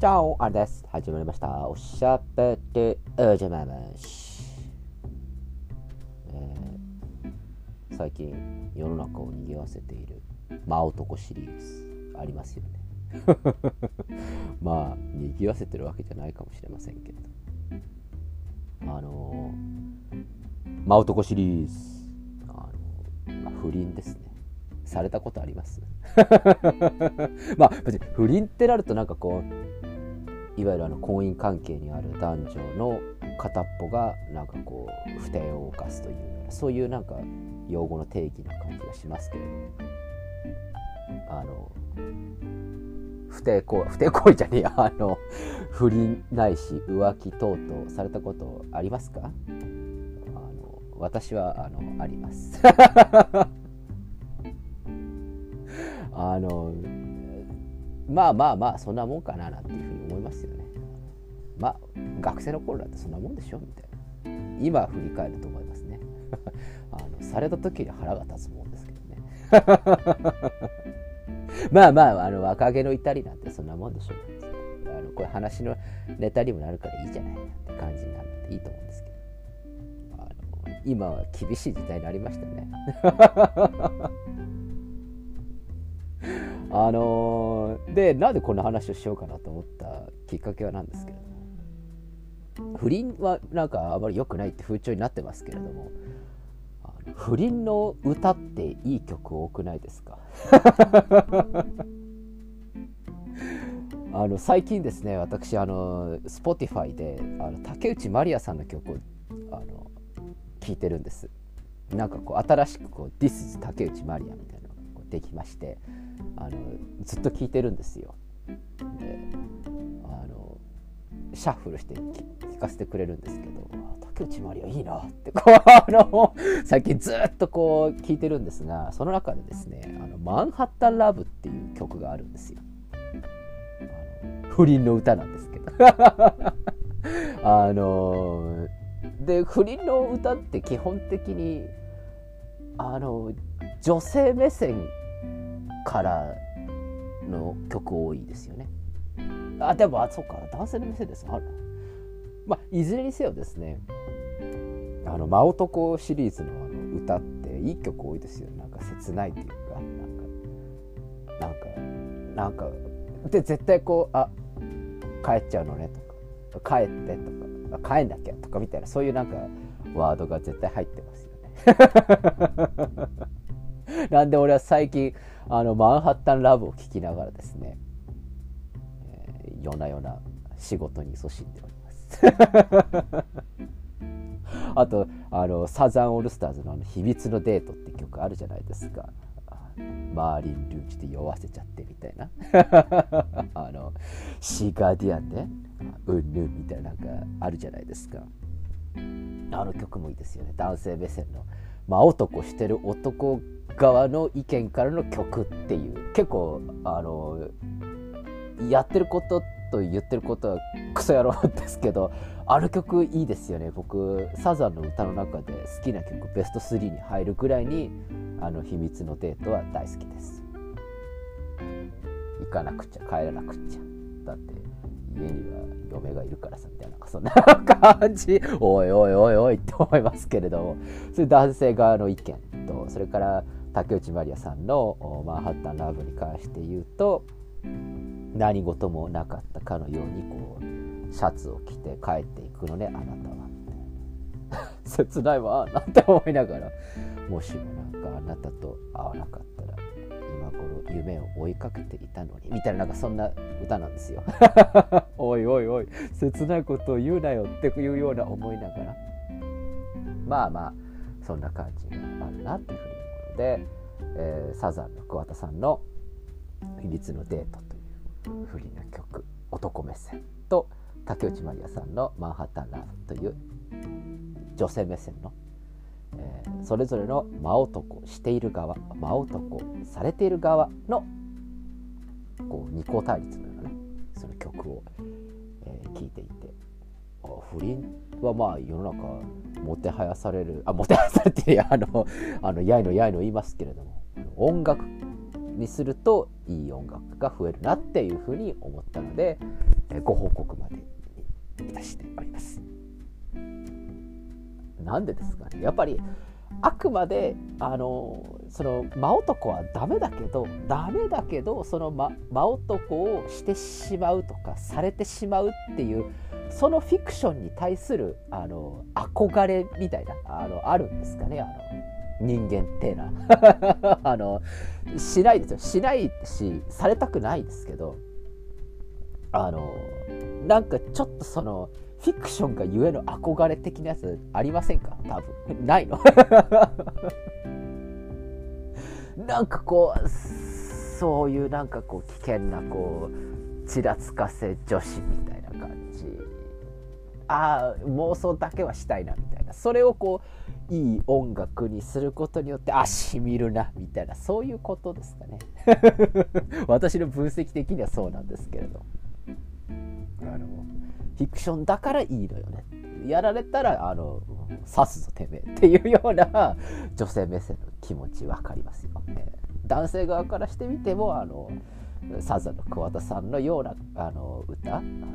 チャオあれです。始まりました。おしゃべりおじゃままし。えー、最近世の中を賑わせている真男シリーズありますよね。まあ、賑わせてるわけじゃないかもしれませんけど。あのー、真男シリーズ。あのまあ、不倫ですね。されたことあります？まあ不倫ってなるとなんかこういわゆるあの婚姻関係にある男女の片っぽがなんかこう不貞を犯すというようなそういうなんか用語の定義な感じがしますけれどあの不貞行為不貞行為じゃねえやあの不倫ないし浮気等々されたことありますか？あの私はあのあります。あのまあまあまあそんなもんかななんていうふうに思いますよね。まあ学生の頃だってそんなもんでしょみたいな今振り返ると思いますね。あのされた時に腹が立つもんですけどね。まあまああの若気の至りなんてそんなもんでしょうあのこういう話のネタにもなるからいいじゃないなって感じになるのでいいと思うんですけどあの今は厳しい時代になりましたね。あのー、でなんでこんな話をしようかなと思ったきっかけはなんですけれど。も不倫はなんかあまり良くないって風潮になってますけれども。不倫の歌っていい曲多くないですか？あの最近ですね私あの Spotify であの竹内まりやさんの曲をあの聴いてるんです。なんかこう新しくこう「This is 竹内まりや」みたいな。のができましてあのずっと聞いてるんですよ。であのシャッフルして聞かせてくれるんですけど竹内まりはいいなってこうあの最近ずっとこう聞いてるんですがその中でですね「あのマンハッタンラブ」っていう曲があるんですよ。不倫の歌なんですけど あので不倫の歌って基本的にあの女性目線からの曲多いですよね。あでもあそうか男性の店ですあまあいずれにせよですねあの真男シリーズのあの歌っていい曲多いですよなんか切ないっていうかなんかなんかなんかで絶対こうあ帰っちゃうのねとか帰ってとか帰んなきゃとかみたいなそういうなんかワードが絶対入ってますよね。なんで俺は最近あのマンハッタンラブを聴きながらですね、えー、夜な夜な仕事に勤しんでおります。あとあのサザンオールスターズのあの「秘密のデート」って曲あるじゃないですか。マーリン・ルーチで酔わせちゃってみたいな。あのシーガーディアンでうんぬんみたいななんかあるじゃないですか。あの曲もいいですよね。男性目線の真男してる男側の意見からの曲っていう。結構あのやってることと言ってることはクソ野郎ですけどあの曲いいですよね。僕サザンの歌の中で好きな曲ベスト3に入るぐらいにあの秘密のデートは大好きです。行かなくちゃ帰らなくちゃ。だって家には嫁がいるからさみたいなそんな感じ。おいおいおいおいって思いますけれども。それ男性側の意見とそれから竹内まりやさんの「マンハッタンラブ」に関して言うと何事もなかったかのようにこうシャツを着て帰っていくのねあなたは。切ないわなんて思いながら。もしもなんかあなたと会わなかった夢を追いかけていたのにみたいななんかそんな歌なんですよ。おいおいおい切ないことを言うなよっていうような思いながら。まあまあそんな感じがあるなっていうふうにで、えー、サザンの桑田さんの「秘密のデート」という不利な曲男目線と竹内まりやさんの「マンハッタンラブ」という女性目線の、それぞれの真男している側真男されている側のこう二項対立のようなねその曲を、えー、聞いていて不倫はまあ世の中もてはやされるあもてはやされて あのあのやいのやいの言いますけれども音楽にするといい音楽が増えるなっていうふうに思ったのでえご報告までいたしております。なんでですかねやっぱりあくまであのその真男はダメだけどダメだけどその真真男をしてしまうとかされてしまうっていうそのフィクションに対するあの憧れみたいなあのあるんですかねあの人間ってな あのしないですよ。しないしされたくないですけどあのなんかちょっとそのフィクションがゆえの憧れ的なやつありませんか？多分。ないの？なんかこうそういうなんかこう危険なこうちらつかせ女子みたいな感じ。ああ妄想だけはしたいなみたいな。それをこういい音楽にすることによってあしみるなみたいな。そういうことですかね。私の分析的にはそうなんですけれど。あのフィクションだからいいのよね。やられたらあの刺すぞてめえ。っていうような女性目線の気持ち分かりますよ、ね、男性側からしてみてもあのサザンの桑田さんのようなあの歌あの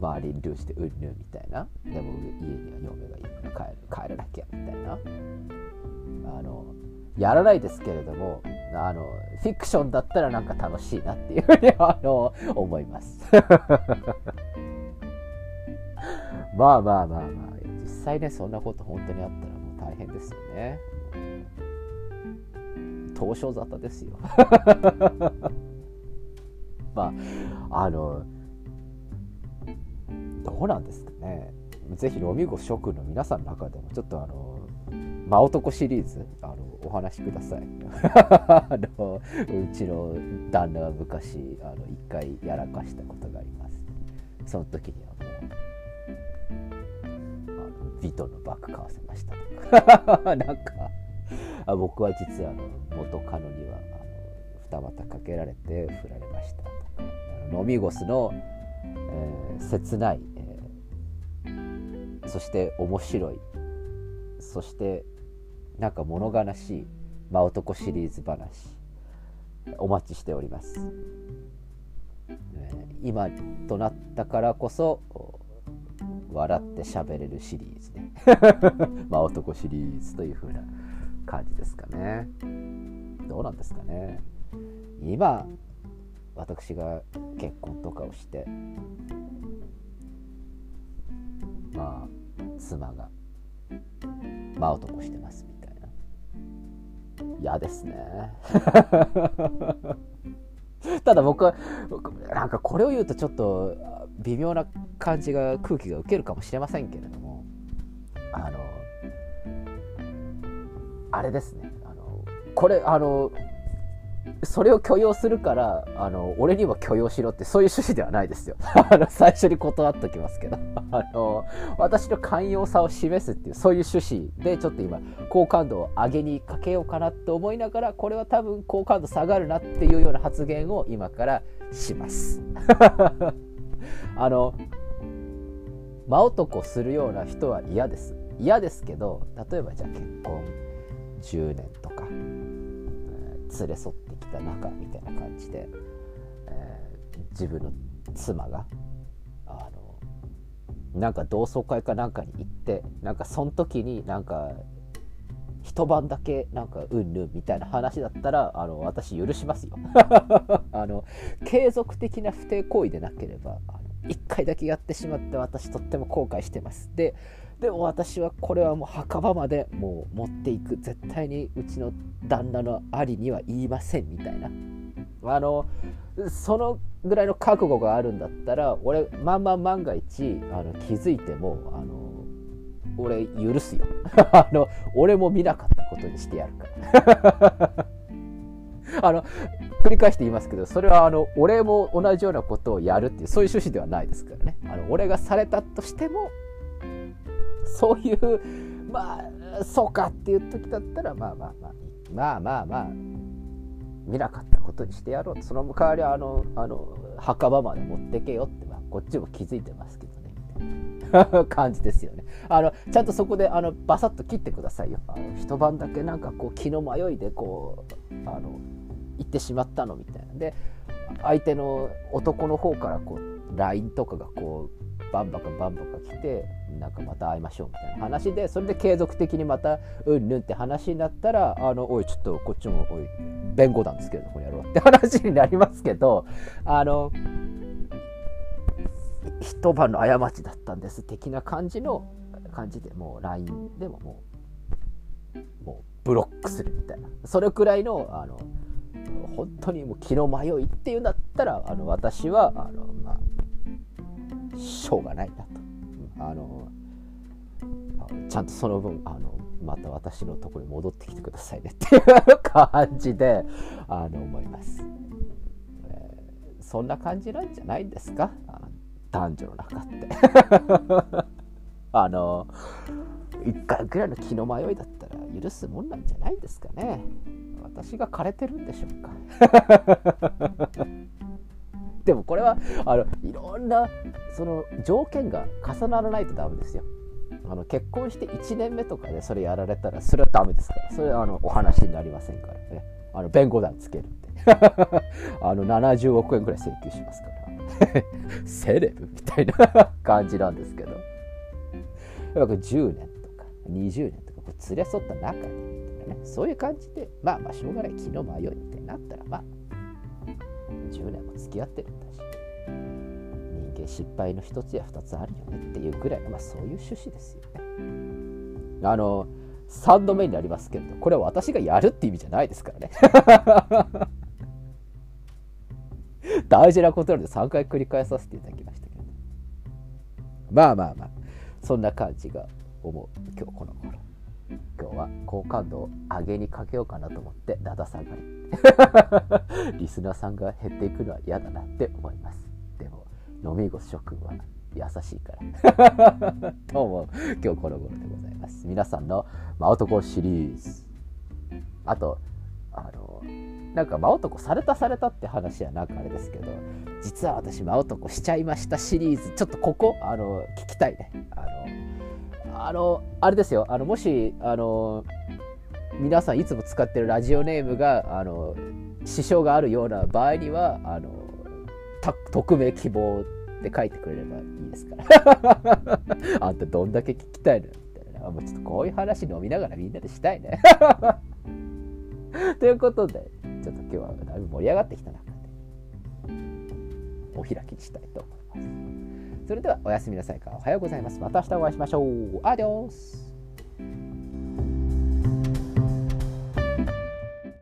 周りにルーしてうんぬんみたいな。でも家には嫁がいるから帰帰らなきゃみたいな。あのやらないですけれどもあのフィクションだったらなんか楽しいなっていうふうにあの思います。まあまあまあまあ実際ねそんなこと本当にあったらもう大変ですよね。東証沙汰ですよ。まああのどうなんですかね。ぜひロミゴ諸君の皆さんの中でもちょっとあの真男シリーズあのお話しください。あのうちの旦那は昔あの一回やらかしたことがあります。その時にはビトのバッグ買わせましたなんかあ僕は実はあの元カノにはあの二股かけられて振られましたと。か飲みゴスの、えー、切ない、えー、そして面白いそしてなんか物悲しい真男シリーズ話。お待ちしております、えー、今となったからこそ笑って喋れるシリーズね。真男シリーズという風な感じですかね。どうなんですかね。今私が結婚とかをしてまあ妻が真男してますみたいな。嫌ですね。ただ僕はなんかこれを言うとちょっと微妙な感じが空気が受けるかもしれませんけれどもあのあれですね。あのこれあのそれを許容するからあの俺にも許容しろってそういう趣旨ではないですよ。あの最初に断っときますけど。あの私の寛容さを示すっていうそういう趣旨でちょっと今好感度を上げにかけようかなと思いながらこれは多分好感度下がるなっていうような発言を今からします。あの真男するような人は嫌です。嫌ですけど例えばじゃあ結婚10年とか、えー、連れ添ってきた仲みたいな感じで、えー、自分の妻があのなんか同窓会かなんかに行ってなんかその時になんか一晩だけなんかうんぬんみたいな話だったらあの私許しますよ。あの継続的な不貞行為でなければあの1回だけやってしまって私とっても後悔してます。ででも私はこれはもう墓場までもう持っていく。絶対にうちの旦那のありには言いませんみたいな。あのそのぐらいの覚悟があるんだったら俺まんま万が一あの気づいてもあの俺許すよ。あの俺も見なかったことにしてやるから。あの繰り返して言いますけどそれはあの俺も同じようなことをやるっていうそういう趣旨ではないですからね。あの俺がされたとしてもそういうまあそうかっていう時だったらまあまあまあまあまあまあ見なかったことにしてやろう。その代わりあのあの墓場まで持ってけよって、まあ、こっちも気づいてますけど。感じですよね。あのちゃんとそこであのバサッと切ってくださいよ。あの一晩だけなんかこう気の迷いでこうあの行ってしまったのみたいな。で相手の男の方からこう LINE とかがこうバンバカバンバカ来てなんかまた会いましょうみたいな。話でそれで継続的にまたうんぬんって話になったらあのおいちょっとこっちもおい弁護団ですけどこれやろうって話になりますけどあの一晩の過ちだったんです。的な感じの感じでもう LINE でももうもうブロックするみたいな。それくらいのあの本当にもう気の迷いっていうんだったらあの私はあの、まあ、しょうがないなと。あのちゃんとその分あのまた私のとこに戻ってきてくださいねっていう感じであの思います、え、そんな感じなんじゃないんですか？男女の中って。あの一回ぐらいの気の迷いだったら許すもんなんじゃないですかね。私が枯れてるんでしょうか。でもこれはあのいろんなその条件が重ならないとダメですよ。あの結婚して1年目とかでそれやられたらそれはダメですから。それはあのお話になりませんからね。あの弁護団つけるって あの70億円ぐらい請求しますから。セレブみたいな感じなんですけど。やっぱ10年とか20年とかこう連れ添った中でねそういう感じでまあまあしょうがない気の迷いみたいになったらまあ10年も付き合ってるんだし人間失敗の一つや二つあるよねっていうぐらいのまあそういう趣旨ですよね。あの3度目になりますけれどこれは私がやるって意味じゃないですからね。大事なことなので3回繰り返させていただきましたけどまあまあまあそんな感じが思う今日この頃今日は好感度を上げにかけようかなと思ってだだ下がりリスナーさんが減っていくのは嫌だなって思いますでも飲み子諸君は優しいからどうも今日この頃でございます皆さんの真男シリーズあとあのなんか真男されたされたって話はなんかあれですけど実は私真男しちゃいましたシリーズ。ちょっとここあの聞きたいね。あのあのあれですよ。あのもしあの皆さんいつも使ってるラジオネームがあの支障があるような場合にはあの匿名希望って書いてくれればいいですから。あんたどんだけ聞きたいのみたいなもうちょっとこういう話飲みながらみんなでしたいね。ということでちょっと今日はだいぶ盛り上がってきた中でお開きにしたいと思います。それではおやすみなさいかおはようございます。また明日お会いしましょう。アディオス